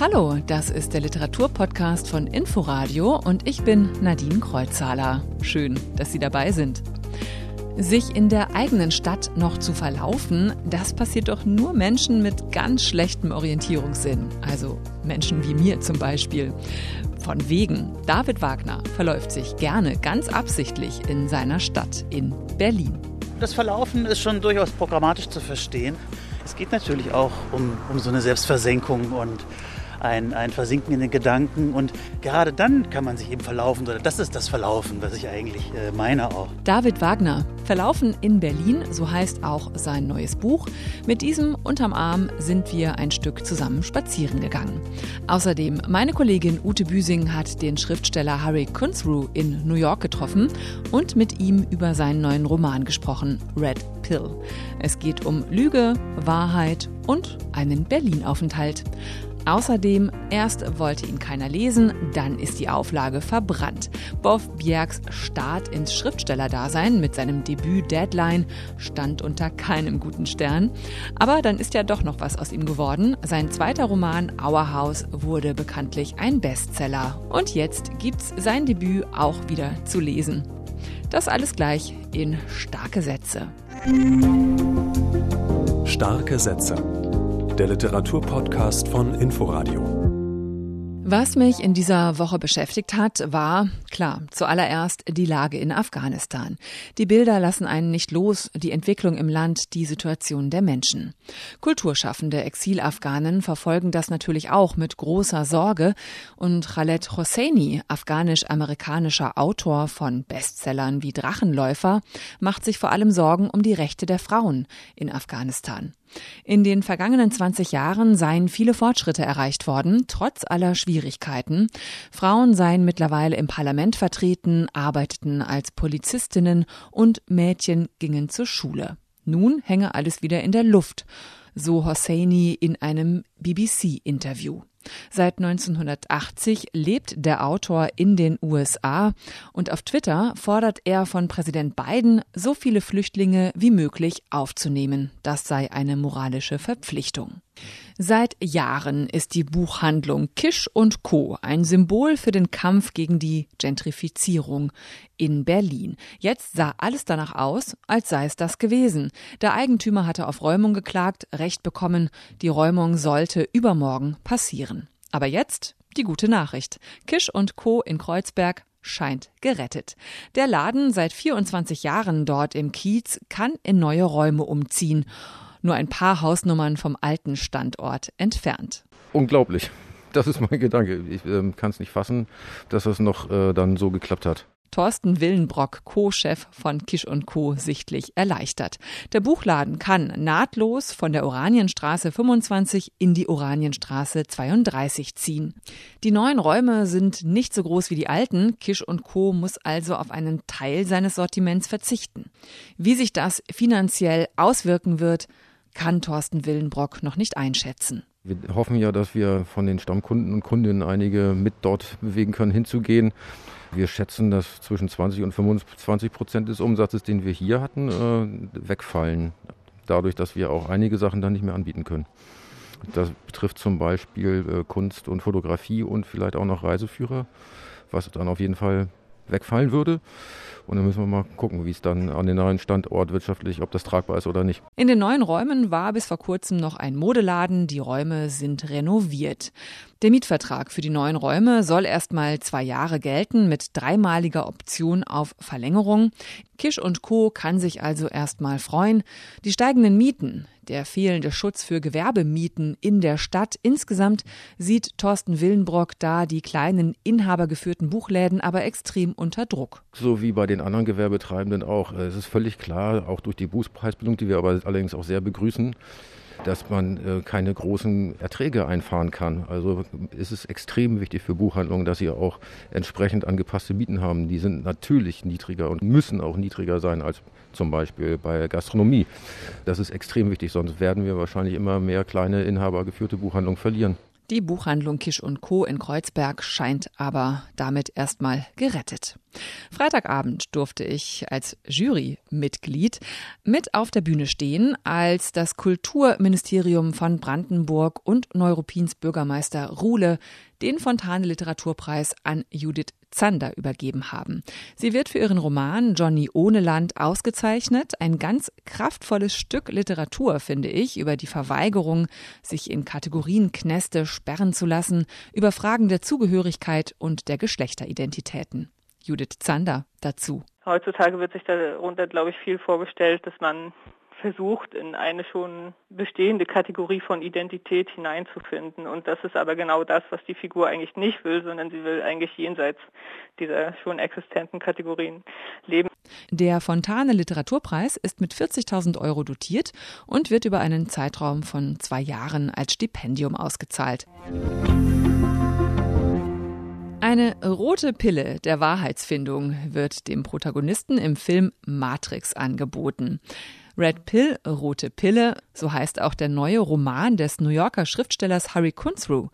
Hallo, das ist der Literaturpodcast von Inforadio und ich bin Nadine Kreuzhaler. Schön, dass Sie dabei sind. Sich in der eigenen Stadt noch zu verlaufen, das passiert doch nur Menschen mit ganz schlechtem Orientierungssinn. Also Menschen wie mir zum Beispiel. Von wegen, David Wagner verläuft sich gerne ganz absichtlich in seiner Stadt in Berlin. Das Verlaufen ist schon durchaus programmatisch zu verstehen. Es geht natürlich auch um, um so eine Selbstversenkung und ein, ein Versinken in den Gedanken und gerade dann kann man sich eben verlaufen. Oder das ist das Verlaufen, was ich eigentlich äh, meine auch. David Wagner, Verlaufen in Berlin, so heißt auch sein neues Buch. Mit diesem unterm Arm sind wir ein Stück zusammen spazieren gegangen. Außerdem, meine Kollegin Ute Büsing hat den Schriftsteller Harry Kunzru in New York getroffen und mit ihm über seinen neuen Roman gesprochen, Red Pill. Es geht um Lüge, Wahrheit und einen Berlin-Aufenthalt. Außerdem, erst wollte ihn keiner lesen, dann ist die Auflage verbrannt. Boff Bjergs Start ins Schriftstellerdasein mit seinem Debüt Deadline stand unter keinem guten Stern. Aber dann ist ja doch noch was aus ihm geworden. Sein zweiter Roman Our House wurde bekanntlich ein Bestseller. Und jetzt gibt's sein Debüt auch wieder zu lesen. Das alles gleich in starke Sätze. Starke Sätze der Literaturpodcast von Inforadio. Was mich in dieser Woche beschäftigt hat, war, klar, zuallererst die Lage in Afghanistan. Die Bilder lassen einen nicht los, die Entwicklung im Land, die Situation der Menschen. Kulturschaffende Exil-Afghanen verfolgen das natürlich auch mit großer Sorge und Khaled Hosseini, afghanisch-amerikanischer Autor von Bestsellern wie Drachenläufer, macht sich vor allem Sorgen um die Rechte der Frauen in Afghanistan. In den vergangenen 20 Jahren seien viele Fortschritte erreicht worden, trotz aller Schwierigkeiten. Frauen seien mittlerweile im Parlament vertreten, arbeiteten als Polizistinnen und Mädchen gingen zur Schule. Nun hänge alles wieder in der Luft, so Hosseini in einem BBC-Interview. Seit 1980 lebt der Autor in den USA und auf Twitter fordert er von Präsident Biden, so viele Flüchtlinge wie möglich aufzunehmen. Das sei eine moralische Verpflichtung. Seit Jahren ist die Buchhandlung Kisch und Co. ein Symbol für den Kampf gegen die Gentrifizierung in Berlin. Jetzt sah alles danach aus, als sei es das gewesen. Der Eigentümer hatte auf Räumung geklagt, Recht bekommen, die Räumung sollte übermorgen passieren. Aber jetzt die gute Nachricht. Kisch und Co. in Kreuzberg scheint gerettet. Der Laden, seit 24 Jahren dort im Kiez, kann in neue Räume umziehen nur ein paar Hausnummern vom alten Standort entfernt. Unglaublich. Das ist mein Gedanke. Ich äh, kann es nicht fassen, dass das noch äh, dann so geklappt hat. Thorsten Willenbrock, Co-Chef von Kisch und Co. sichtlich erleichtert. Der Buchladen kann nahtlos von der Oranienstraße 25 in die Oranienstraße 32 ziehen. Die neuen Räume sind nicht so groß wie die alten. Kisch und Co. muss also auf einen Teil seines Sortiments verzichten. Wie sich das finanziell auswirken wird, kann Thorsten Willenbrock noch nicht einschätzen. Wir hoffen ja, dass wir von den Stammkunden und Kundinnen einige mit dort bewegen können, hinzugehen. Wir schätzen, dass zwischen 20 und 25 Prozent des Umsatzes, den wir hier hatten, äh, wegfallen. Dadurch, dass wir auch einige Sachen dann nicht mehr anbieten können. Das betrifft zum Beispiel äh, Kunst und Fotografie und vielleicht auch noch Reiseführer, was dann auf jeden Fall wegfallen würde. Und dann müssen wir mal gucken, wie es dann an den neuen Standort wirtschaftlich, ob das tragbar ist oder nicht. In den neuen Räumen war bis vor kurzem noch ein Modeladen. Die Räume sind renoviert. Der Mietvertrag für die neuen Räume soll erstmal zwei Jahre gelten mit dreimaliger Option auf Verlängerung. Kisch und Co. kann sich also erstmal freuen. Die steigenden Mieten, der fehlende Schutz für Gewerbemieten in der Stadt insgesamt sieht Thorsten Willenbrock da die kleinen inhabergeführten Buchläden aber extrem unter Druck. So wie bei den anderen Gewerbetreibenden auch. Es ist völlig klar, auch durch die Bußpreisbildung, die wir aber allerdings auch sehr begrüßen, dass man äh, keine großen Erträge einfahren kann. Also ist es extrem wichtig für Buchhandlungen, dass sie auch entsprechend angepasste Mieten haben. Die sind natürlich niedriger und müssen auch niedriger sein als zum Beispiel bei Gastronomie. Das ist extrem wichtig, sonst werden wir wahrscheinlich immer mehr kleine inhabergeführte Buchhandlungen verlieren. Die Buchhandlung Kisch und Co. in Kreuzberg scheint aber damit erstmal gerettet. Freitagabend durfte ich als Jurymitglied mit auf der Bühne stehen, als das Kulturministerium von Brandenburg und Neuruppins Bürgermeister Ruhle den Fontane Literaturpreis an Judith Zander übergeben haben. Sie wird für ihren Roman Johnny ohne Land ausgezeichnet. Ein ganz kraftvolles Stück Literatur, finde ich, über die Verweigerung, sich in Kategorienknäste sperren zu lassen, über Fragen der Zugehörigkeit und der Geschlechteridentitäten. Judith Zander dazu. Heutzutage wird sich darunter, glaube ich, viel vorgestellt, dass man versucht, in eine schon bestehende Kategorie von Identität hineinzufinden. Und das ist aber genau das, was die Figur eigentlich nicht will, sondern sie will eigentlich jenseits dieser schon existenten Kategorien leben. Der Fontane Literaturpreis ist mit 40.000 Euro dotiert und wird über einen Zeitraum von zwei Jahren als Stipendium ausgezahlt. Eine rote Pille der Wahrheitsfindung wird dem Protagonisten im Film Matrix angeboten. Red Pill, Rote Pille, so heißt auch der neue Roman des New Yorker Schriftstellers Harry Kunzru.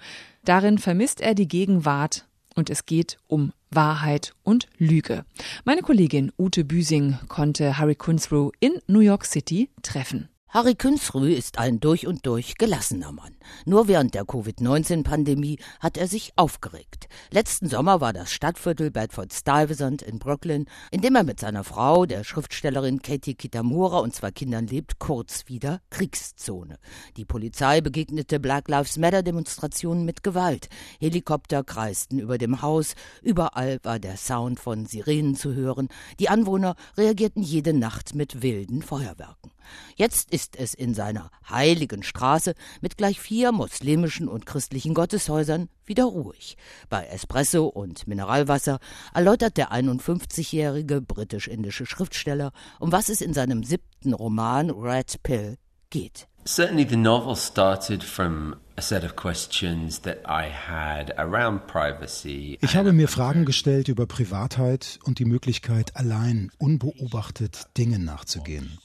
Darin vermisst er die Gegenwart und es geht um Wahrheit und Lüge. Meine Kollegin Ute Büsing konnte Harry Kunzru in New York City treffen. Harry Künzrü ist ein durch und durch gelassener Mann. Nur während der Covid-19-Pandemie hat er sich aufgeregt. Letzten Sommer war das Stadtviertel Bedford-Stuyvesant in Brooklyn, in dem er mit seiner Frau, der Schriftstellerin Katie Kitamura und zwei Kindern lebt, kurz wieder Kriegszone. Die Polizei begegnete Black Lives Matter-Demonstrationen mit Gewalt. Helikopter kreisten über dem Haus, überall war der Sound von Sirenen zu hören. Die Anwohner reagierten jede Nacht mit wilden Feuerwerken. Jetzt ist es in seiner heiligen Straße mit gleich vier muslimischen und christlichen Gotteshäusern wieder ruhig. Bei Espresso und Mineralwasser erläutert der 51-jährige britisch-indische Schriftsteller, um was es in seinem siebten Roman Red Pill geht. Certainly the novel started from a set of questions that I had around privacy. Ich habe mir Fragen gestellt über Privatheit und die Möglichkeit, allein unbeobachtet Dingen nachzugehen.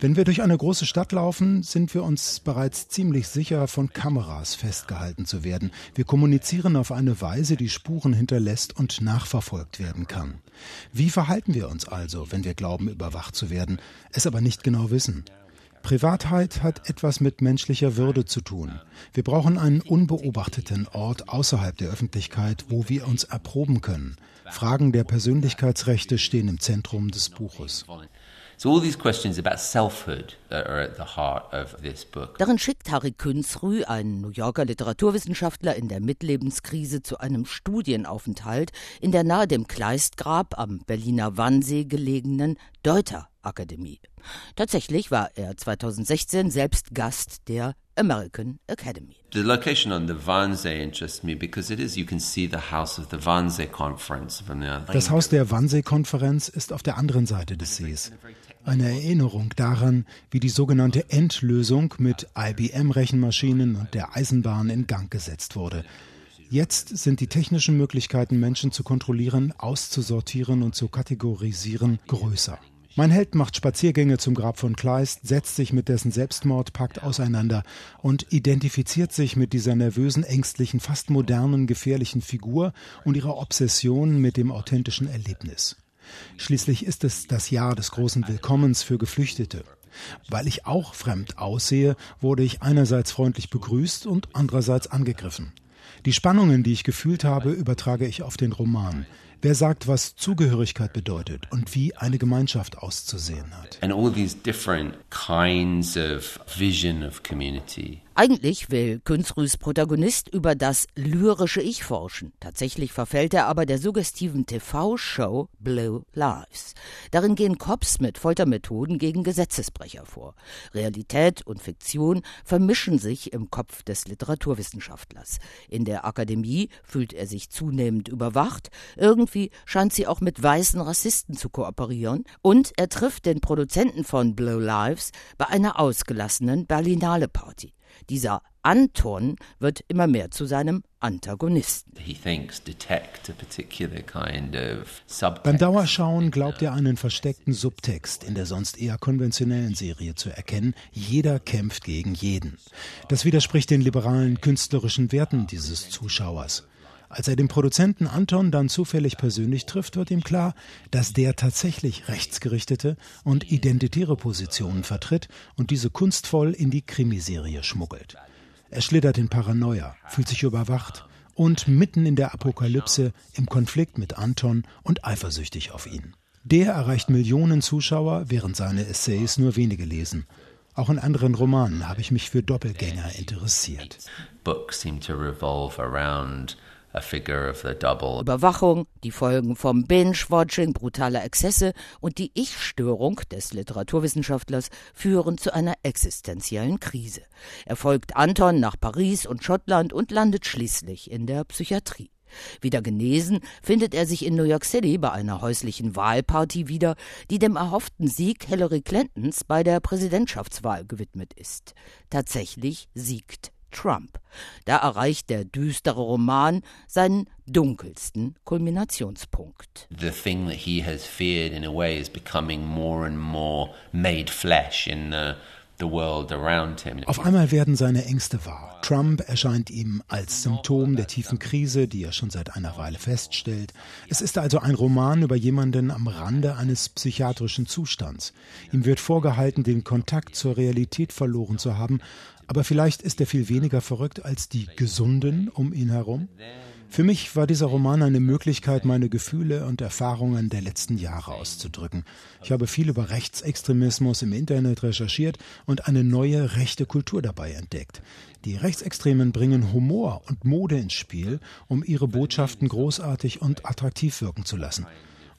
Wenn wir durch eine große Stadt laufen, sind wir uns bereits ziemlich sicher, von Kameras festgehalten zu werden. Wir kommunizieren auf eine Weise, die Spuren hinterlässt und nachverfolgt werden kann. Wie verhalten wir uns also, wenn wir glauben, überwacht zu werden, es aber nicht genau wissen? Privatheit hat etwas mit menschlicher Würde zu tun. Wir brauchen einen unbeobachteten Ort außerhalb der Öffentlichkeit, wo wir uns erproben können. Fragen der Persönlichkeitsrechte stehen im Zentrum des Buches. So all these questions about selfhood are at the heart of this book. Darin schickt Harry Künzrü, ein New Yorker Literaturwissenschaftler in der Mittlebenskrise, zu einem Studienaufenthalt in der nahe dem Kleistgrab am Berliner Wannsee gelegenen Deuter Akademie. Tatsächlich war er 2016 selbst Gast der American Academy. The location on the Wannsee interests me because it is you can see the house of the Wannsee Conference from the Das Haus der Wannsee-Konferenz ist auf der anderen Seite des Sees. Eine Erinnerung daran, wie die sogenannte Endlösung mit IBM-Rechenmaschinen und der Eisenbahn in Gang gesetzt wurde. Jetzt sind die technischen Möglichkeiten, Menschen zu kontrollieren, auszusortieren und zu kategorisieren, größer. Mein Held macht Spaziergänge zum Grab von Kleist, setzt sich mit dessen Selbstmordpakt auseinander und identifiziert sich mit dieser nervösen, ängstlichen, fast modernen, gefährlichen Figur und ihrer Obsession mit dem authentischen Erlebnis. Schließlich ist es das Jahr des großen Willkommens für Geflüchtete. Weil ich auch fremd aussehe, wurde ich einerseits freundlich begrüßt und andererseits angegriffen. Die Spannungen, die ich gefühlt habe, übertrage ich auf den Roman. Wer sagt, was Zugehörigkeit bedeutet und wie eine Gemeinschaft auszusehen hat? And all these different kinds of vision of community. Eigentlich will Künzrüs Protagonist über das lyrische Ich forschen. Tatsächlich verfällt er aber der suggestiven TV-Show Blue Lives. Darin gehen Cops mit Foltermethoden gegen Gesetzesbrecher vor. Realität und Fiktion vermischen sich im Kopf des Literaturwissenschaftlers. In der Akademie fühlt er sich zunehmend überwacht. Irgendwie scheint sie auch mit weißen Rassisten zu kooperieren. Und er trifft den Produzenten von Blue Lives bei einer ausgelassenen Berlinale Party. Dieser Anton wird immer mehr zu seinem Antagonisten. Beim Dauerschauen glaubt er einen versteckten Subtext in der sonst eher konventionellen Serie zu erkennen. Jeder kämpft gegen jeden. Das widerspricht den liberalen künstlerischen Werten dieses Zuschauers. Als er den Produzenten Anton dann zufällig persönlich trifft, wird ihm klar, dass der tatsächlich rechtsgerichtete und identitäre Positionen vertritt und diese kunstvoll in die Krimiserie schmuggelt. Er schlittert in Paranoia, fühlt sich überwacht und mitten in der Apokalypse im Konflikt mit Anton und eifersüchtig auf ihn. Der erreicht Millionen Zuschauer, während seine Essays nur wenige lesen. Auch in anderen Romanen habe ich mich für Doppelgänger interessiert. Books seem to revolve around Überwachung, die Folgen vom Binge-Watching, brutaler Exzesse und die Ich-Störung des Literaturwissenschaftlers führen zu einer existenziellen Krise. Er folgt Anton nach Paris und Schottland und landet schließlich in der Psychiatrie. Wieder genesen findet er sich in New York City bei einer häuslichen Wahlparty wieder, die dem erhofften Sieg Hillary Clintons bei der Präsidentschaftswahl gewidmet ist. Tatsächlich siegt Trump. Da erreicht der düstere Roman seinen dunkelsten Kulminationspunkt. The thing that he has feared in a way is becoming more and more made flesh in the auf einmal werden seine Ängste wahr. Trump erscheint ihm als Symptom der tiefen Krise, die er schon seit einer Weile feststellt. Es ist also ein Roman über jemanden am Rande eines psychiatrischen Zustands. Ihm wird vorgehalten, den Kontakt zur Realität verloren zu haben, aber vielleicht ist er viel weniger verrückt als die Gesunden um ihn herum. Für mich war dieser Roman eine Möglichkeit, meine Gefühle und Erfahrungen der letzten Jahre auszudrücken. Ich habe viel über Rechtsextremismus im Internet recherchiert und eine neue rechte Kultur dabei entdeckt. Die Rechtsextremen bringen Humor und Mode ins Spiel, um ihre Botschaften großartig und attraktiv wirken zu lassen.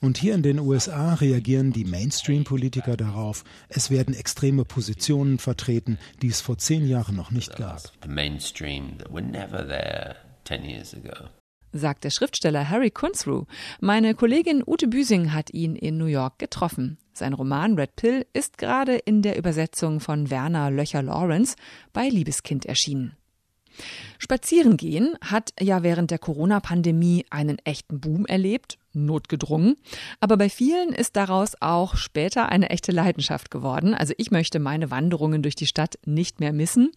Und hier in den USA reagieren die Mainstream-Politiker darauf. Es werden extreme Positionen vertreten, die es vor zehn Jahren noch nicht gab. Mainstream that were never there ten years ago sagt der Schriftsteller Harry Kunzru. Meine Kollegin Ute Büsing hat ihn in New York getroffen. Sein Roman Red Pill ist gerade in der Übersetzung von Werner Löcher-Lawrence bei Liebeskind erschienen. Spazierengehen hat ja während der Corona-Pandemie einen echten Boom erlebt, notgedrungen. Aber bei vielen ist daraus auch später eine echte Leidenschaft geworden. Also ich möchte meine Wanderungen durch die Stadt nicht mehr missen.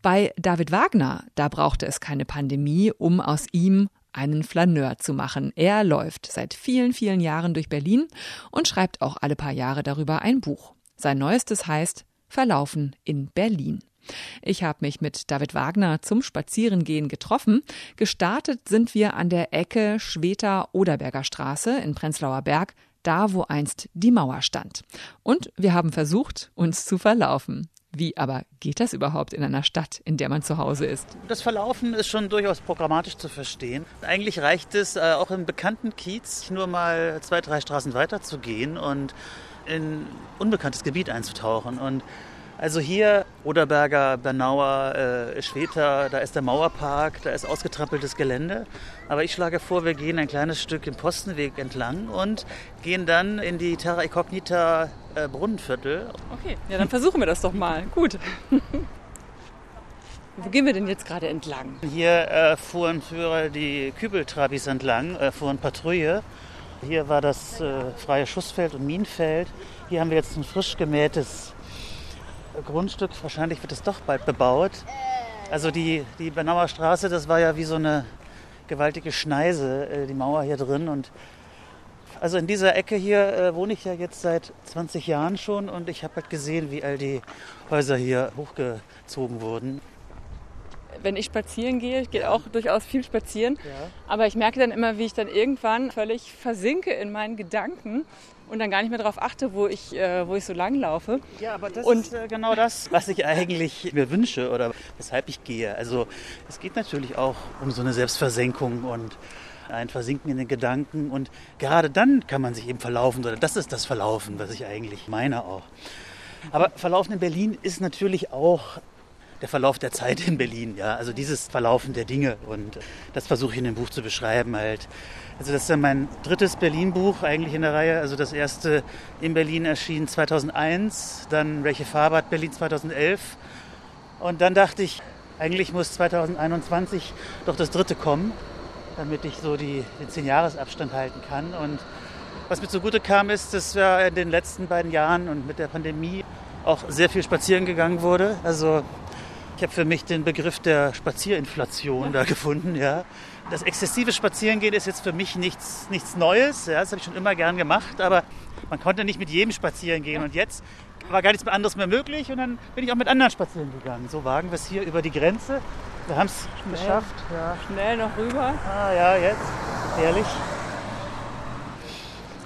Bei David Wagner, da brauchte es keine Pandemie, um aus ihm einen Flaneur zu machen. Er läuft seit vielen, vielen Jahren durch Berlin und schreibt auch alle paar Jahre darüber ein Buch. Sein neuestes heißt Verlaufen in Berlin. Ich habe mich mit David Wagner zum Spazierengehen getroffen. Gestartet sind wir an der Ecke Schweter-Oderberger Straße in Prenzlauer Berg, da wo einst die Mauer stand. Und wir haben versucht, uns zu verlaufen. Wie aber geht das überhaupt in einer Stadt, in der man zu Hause ist? Das Verlaufen ist schon durchaus programmatisch zu verstehen. Eigentlich reicht es, äh, auch im bekannten Kiez nur mal zwei, drei Straßen weiter zu gehen und in unbekanntes Gebiet einzutauchen. Und also hier Oderberger, Bernauer, äh, Schweter, da ist der Mauerpark, da ist ausgetrampeltes Gelände. Aber ich schlage vor, wir gehen ein kleines Stück den Postenweg entlang und gehen dann in die Terra Incognita äh, Brunnenviertel. Okay, ja, dann versuchen wir das doch mal. Gut. Wo gehen wir denn jetzt gerade entlang? Hier äh, fuhren früher die Kübeltrabis entlang, äh, fuhren Patrouille. Hier war das äh, freie Schussfeld und Minenfeld. Hier haben wir jetzt ein frisch gemähtes Grundstück. Wahrscheinlich wird es doch bald bebaut. Also die, die Bernauer Straße, das war ja wie so eine gewaltige Schneise, äh, die Mauer hier drin. Und also in dieser Ecke hier äh, wohne ich ja jetzt seit 20 Jahren schon und ich habe halt gesehen, wie all die Häuser hier hochgezogen wurden wenn ich spazieren gehe, ich gehe auch durchaus viel spazieren, ja. aber ich merke dann immer, wie ich dann irgendwann völlig versinke in meinen Gedanken und dann gar nicht mehr darauf achte, wo ich, äh, wo ich so lang laufe. Ja, aber das und ist äh, genau das, was ich eigentlich mir wünsche oder weshalb ich gehe. Also es geht natürlich auch um so eine Selbstversenkung und ein Versinken in den Gedanken und gerade dann kann man sich eben verlaufen oder das ist das Verlaufen, was ich eigentlich meine auch. Aber Verlaufen in Berlin ist natürlich auch der Verlauf der Zeit in Berlin, ja, also dieses Verlaufen der Dinge und das versuche ich in dem Buch zu beschreiben halt. Also das ist ja mein drittes Berlin-Buch eigentlich in der Reihe. Also das erste in Berlin erschien 2001, dann Welche Farbe hat Berlin 2011 und dann dachte ich, eigentlich muss 2021 doch das dritte kommen, damit ich so die, den 10-Jahres-Abstand halten kann und was mir zugute kam, ist, dass wir in den letzten beiden Jahren und mit der Pandemie auch sehr viel spazieren gegangen wurde. Also Ich habe für mich den Begriff der Spazierinflation da gefunden. Ja. Das exzessive Spazierengehen ist jetzt für mich nichts, nichts Neues. Ja. Das habe ich schon immer gern gemacht, aber man konnte nicht mit jedem spazieren gehen. Und jetzt war gar nichts mehr anderes mehr möglich und dann bin ich auch mit anderen spazieren gegangen. So wagen wir es hier über die Grenze. Wir haben es geschafft. Ja. Schnell noch rüber. Ah ja, jetzt. Herrlich.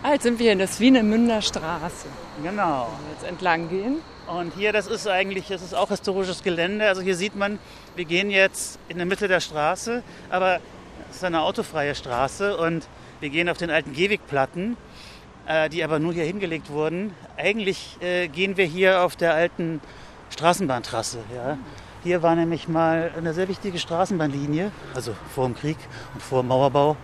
Ah, jetzt sind wir in der Swinemünder Straße. Genau. Wenn wir jetzt entlang gehen. Und hier, das ist eigentlich, das ist auch historisches Gelände. Also hier sieht man, wir gehen jetzt in der Mitte der Straße, aber es ist eine autofreie Straße und wir gehen auf den alten Gehwegplatten, äh, die aber nur hier hingelegt wurden. Eigentlich äh, gehen wir hier auf der alten Straßenbahntrasse. Ja. Hier war nämlich mal eine sehr wichtige Straßenbahnlinie, also vor dem Krieg und vor dem Mauerbau,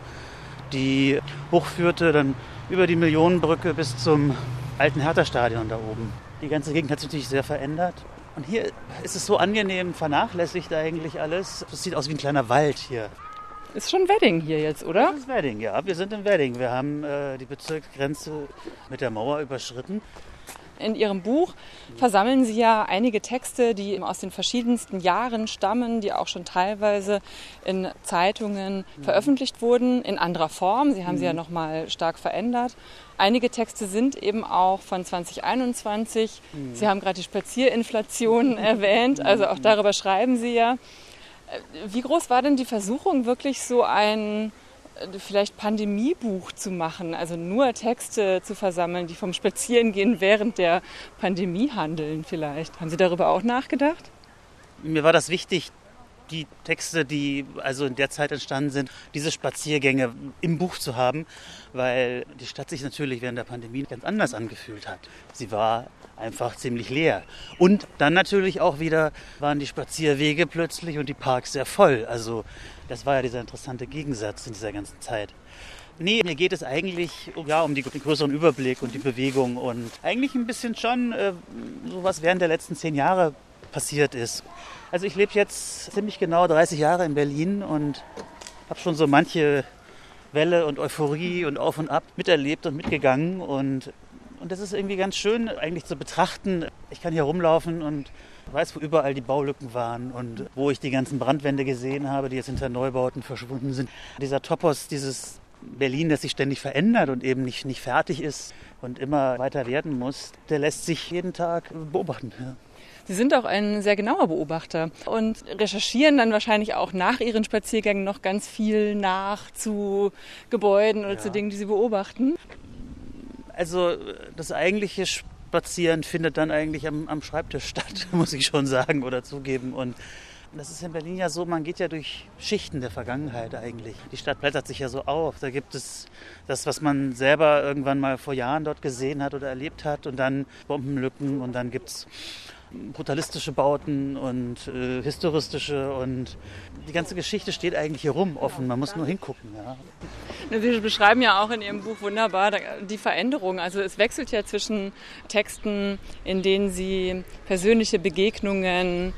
die hochführte dann über die Millionenbrücke bis zum alten Hertha-Stadion da oben. Die ganze Gegend hat sich natürlich sehr verändert. Und hier ist es so angenehm vernachlässigt eigentlich alles. Es sieht aus wie ein kleiner Wald hier. Ist schon Wedding hier jetzt, oder? Das ist Wedding, ja. Wir sind in Wedding. Wir haben äh, die Bezirksgrenze mit der Mauer überschritten. In Ihrem Buch versammeln Sie ja einige Texte, die aus den verschiedensten Jahren stammen, die auch schon teilweise in Zeitungen mhm. veröffentlicht wurden, in anderer Form. Sie haben sie ja mhm. nochmal stark verändert. Einige Texte sind eben auch von 2021. Mhm. Sie haben gerade die Spazierinflation erwähnt, also auch darüber schreiben Sie ja. Wie groß war denn die Versuchung, wirklich so ein vielleicht Pandemiebuch zu machen, also nur Texte zu versammeln, die vom Spazierengehen während der Pandemie handeln vielleicht. Haben Sie darüber auch nachgedacht? Mir war das wichtig, die Texte, die also in der Zeit entstanden sind, diese Spaziergänge im Buch zu haben, weil die Stadt sich natürlich während der Pandemie ganz anders angefühlt hat. Sie war einfach ziemlich leer. Und dann natürlich auch wieder waren die Spazierwege plötzlich und die Parks sehr voll. Also das war ja dieser interessante Gegensatz in dieser ganzen Zeit. Nee, mir geht es eigentlich ja, um die, den größeren Überblick und die Bewegung und eigentlich ein bisschen schon äh, so was während der letzten zehn Jahre passiert ist. Also ich lebe jetzt ziemlich genau 30 Jahre in Berlin und habe schon so manche Welle und Euphorie und Auf und Ab miterlebt und mitgegangen und und das ist irgendwie ganz schön eigentlich zu betrachten. Ich kann hier rumlaufen und weiß, wo überall die Baulücken waren und wo ich die ganzen Brandwände gesehen habe, die jetzt hinter Neubauten verschwunden sind. Dieser Topos, dieses Berlin, das sich ständig verändert und eben nicht, nicht fertig ist und immer weiter werden muss, der lässt sich jeden Tag beobachten. Ja. Sie sind auch ein sehr genauer Beobachter und recherchieren dann wahrscheinlich auch nach Ihren Spaziergängen noch ganz viel nach zu Gebäuden oder ja. zu Dingen, die Sie beobachten. Also das eigentliche Spazieren findet dann eigentlich am, am Schreibtisch statt, muss ich schon sagen oder zugeben. Und das ist in Berlin ja so, man geht ja durch Schichten der Vergangenheit eigentlich. Die Stadt blättert sich ja so auf. Da gibt es das, was man selber irgendwann mal vor Jahren dort gesehen hat oder erlebt hat und dann Bombenlücken und dann gibt es brutalistische Bauten und äh, historistische und die ganze Geschichte steht eigentlich hier rum offen. Man muss nur hingucken. Ja. Sie beschreiben ja auch in Ihrem Buch wunderbar die Veränderung. Also es wechselt ja zwischen Texten, in denen Sie persönliche Begegnungen,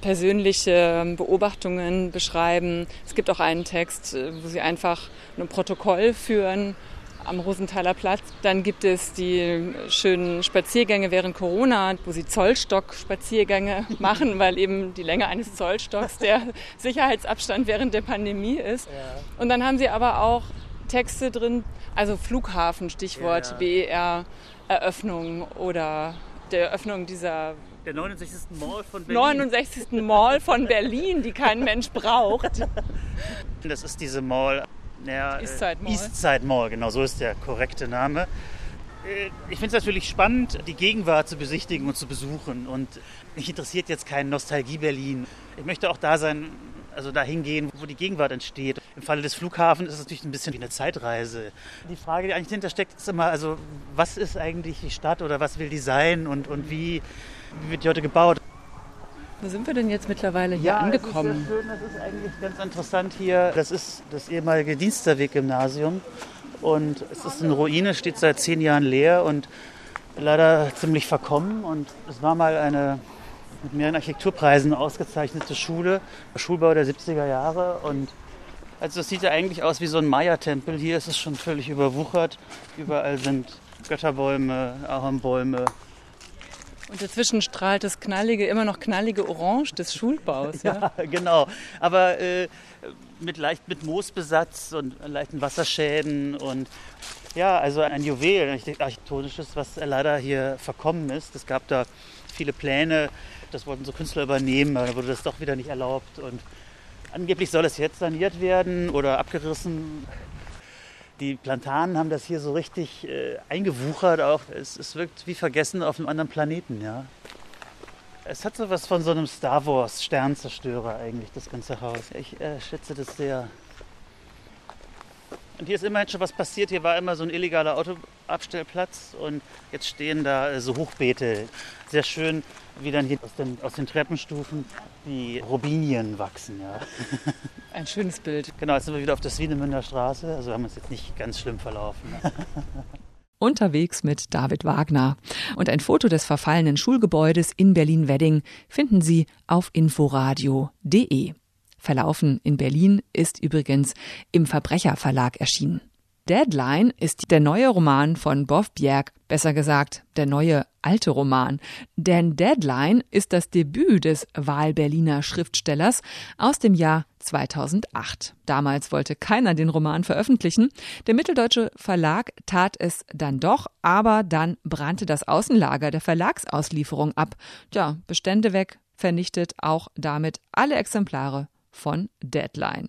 persönliche Beobachtungen beschreiben. Es gibt auch einen Text, wo Sie einfach ein Protokoll führen am Rosenthaler Platz. Dann gibt es die schönen Spaziergänge während Corona, wo sie Zollstock-Spaziergänge machen, weil eben die Länge eines Zollstocks der Sicherheitsabstand während der Pandemie ist. Und dann haben sie aber auch Texte drin, also Flughafen, Stichwort BER, Eröffnung oder der Eröffnung dieser der 69. Mall von Berlin. 69. Mall von Berlin, die kein Mensch braucht. Das ist diese Mall ja, Eastside Mall. Eastside Mall, genau so ist der korrekte Name. Äh, ich finde es natürlich spannend, die Gegenwart zu besichtigen und zu besuchen. Und mich interessiert jetzt kein Nostalgie-Berlin. Ich möchte auch da sein, also dahin gehen, wo die Gegenwart entsteht. Im Falle des Flughafens ist es natürlich ein bisschen wie eine Zeitreise. Die Frage, die eigentlich dahinter steckt, ist immer, also was ist eigentlich die Stadt oder was will die sein und, und wie, wie wird die heute gebaut? Wo sind wir denn jetzt mittlerweile hier ja, angekommen? Das ist, schön, das ist eigentlich ganz interessant hier. Das ist das ehemalige Diensterweg-Gymnasium. Und es ist eine Ruine, steht seit zehn Jahren leer und leider ziemlich verkommen. Und es war mal eine mit mehreren Architekturpreisen ausgezeichnete Schule, Schulbau der 70er Jahre. Und also das sieht ja eigentlich aus wie so ein Maya-Tempel. Hier ist es schon völlig überwuchert. Überall sind Götterbäume, Ahornbäume, Und dazwischen strahlt das knallige, immer noch knallige Orange des Schulbaus. Ja, ja genau. Aber äh, mit leicht mit Moosbesatz und leichten Wasserschäden und ja, also ein Juwel, ein architektonisches, was leider hier verkommen ist. Es gab da viele Pläne, das wollten so Künstler übernehmen, aber dann wurde das doch wieder nicht erlaubt und angeblich soll es jetzt saniert werden oder abgerissen. Die Plantanen haben das hier so richtig äh, eingewuchert auch. Es, es wirkt wie vergessen auf einem anderen Planeten, ja. Es hat so was von so einem Star Wars Sternzerstörer eigentlich, das ganze Haus. Ich äh, schätze das sehr. Und hier ist immerhin schon was passiert. Hier war immer so ein illegaler Autoabstellplatz und jetzt stehen da äh, so Hochbeete. Sehr schön, wie dann hier aus den, aus den Treppenstufen die Robinien wachsen. Ja. Ein schönes Bild. Genau, jetzt sind wir wieder auf der Swinemünder Straße. Also haben wir uns jetzt nicht ganz schlimm verlaufen. Unterwegs mit David Wagner. Und ein Foto des verfallenen Schulgebäudes in Berlin-Wedding finden Sie auf inforadio.de. Verlaufen in Berlin ist übrigens im Verbrecherverlag erschienen. Deadline ist der neue Roman von Boff Bjerg, besser gesagt der neue alte Roman. Denn Deadline ist das Debüt des Wahlberliner Schriftstellers aus dem Jahr 2008. Damals wollte keiner den Roman veröffentlichen. Der Mitteldeutsche Verlag tat es dann doch, aber dann brannte das Außenlager der Verlagsauslieferung ab. Ja, Bestände weg, vernichtet auch damit alle Exemplare von Deadline.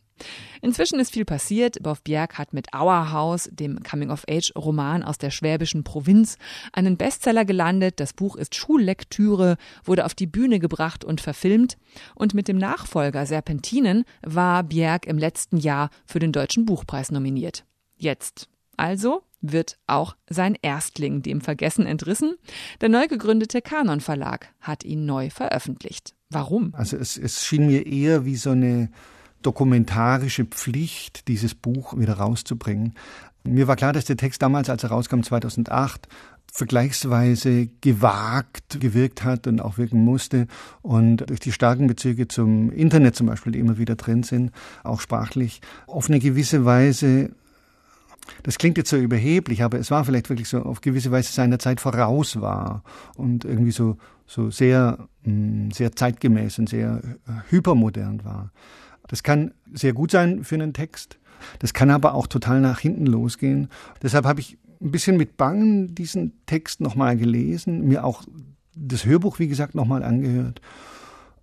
Inzwischen ist viel passiert. Boff Bjerg hat mit Auerhaus, dem Coming-of-Age-Roman aus der schwäbischen Provinz, einen Bestseller gelandet. Das Buch ist Schullektüre, wurde auf die Bühne gebracht und verfilmt. Und mit dem Nachfolger Serpentinen war Bjerg im letzten Jahr für den Deutschen Buchpreis nominiert. Jetzt also wird auch sein Erstling dem Vergessen entrissen. Der neu gegründete Kanon Verlag hat ihn neu veröffentlicht. Warum? Also es, es schien mir eher wie so eine dokumentarische Pflicht, dieses Buch wieder rauszubringen. Mir war klar, dass der Text damals, als er rauskam, 2008, vergleichsweise gewagt gewirkt hat und auch wirken musste. Und durch die starken Bezüge zum Internet zum Beispiel, die immer wieder drin sind, auch sprachlich, auf eine gewisse Weise das klingt jetzt so überheblich, aber es war vielleicht wirklich so auf gewisse Weise seiner Zeit voraus war und irgendwie so, so sehr, mm, sehr zeitgemäß und sehr äh, hypermodern war. Das kann sehr gut sein für einen Text. Das kann aber auch total nach hinten losgehen. Deshalb habe ich ein bisschen mit Bangen diesen Text nochmal gelesen, mir auch das Hörbuch, wie gesagt, nochmal angehört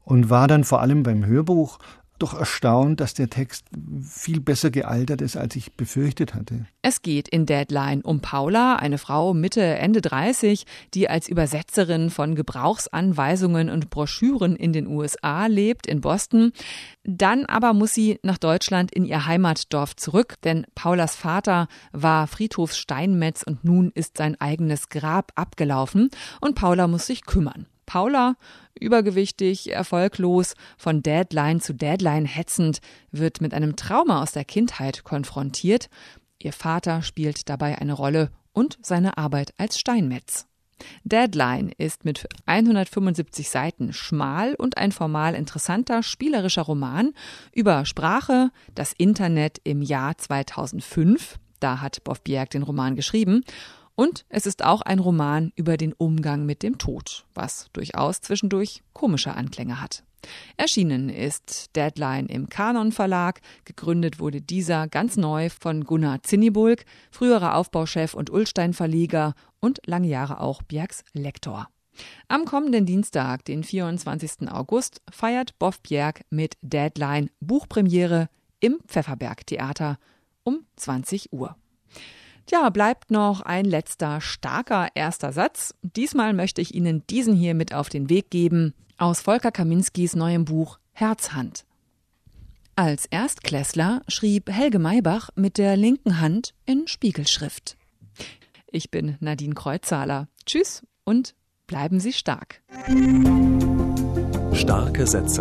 und war dann vor allem beim Hörbuch doch erstaunt, dass der Text viel besser gealtert ist, als ich befürchtet hatte. Es geht in Deadline um Paula, eine Frau Mitte, Ende 30, die als Übersetzerin von Gebrauchsanweisungen und Broschüren in den USA lebt, in Boston. Dann aber muss sie nach Deutschland in ihr Heimatdorf zurück, denn Paulas Vater war Friedhofssteinmetz und nun ist sein eigenes Grab abgelaufen und Paula muss sich kümmern. Paula, übergewichtig, erfolglos, von Deadline zu Deadline hetzend, wird mit einem Trauma aus der Kindheit konfrontiert. Ihr Vater spielt dabei eine Rolle und seine Arbeit als Steinmetz. Deadline ist mit 175 Seiten schmal und ein formal interessanter spielerischer Roman über Sprache, das Internet im Jahr 2005. Da hat Boff Bjerg den Roman geschrieben und es ist auch ein Roman über den Umgang mit dem Tod, was durchaus zwischendurch komische Anklänge hat. Erschienen ist Deadline im Kanon Verlag. Gegründet wurde dieser ganz neu von Gunnar Zinnibulk, früherer Aufbauchef und Ulstein Verleger und lange Jahre auch Bjergs Lektor. Am kommenden Dienstag, den 24. August, feiert Boff Bjerg mit Deadline Buchpremiere im Pfefferberg Theater um 20 Uhr. Ja, bleibt noch ein letzter starker erster Satz. Diesmal möchte ich Ihnen diesen hier mit auf den Weg geben aus Volker Kaminskis neuem Buch Herzhand. Als Erstklässler schrieb Helge Maybach mit der linken Hand in Spiegelschrift. Ich bin Nadine Kreuzzahler. Tschüss und bleiben Sie stark. Starke Sätze.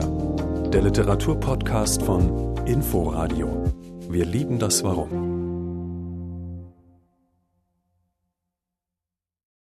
Der Literaturpodcast von Inforadio. Wir lieben das Warum.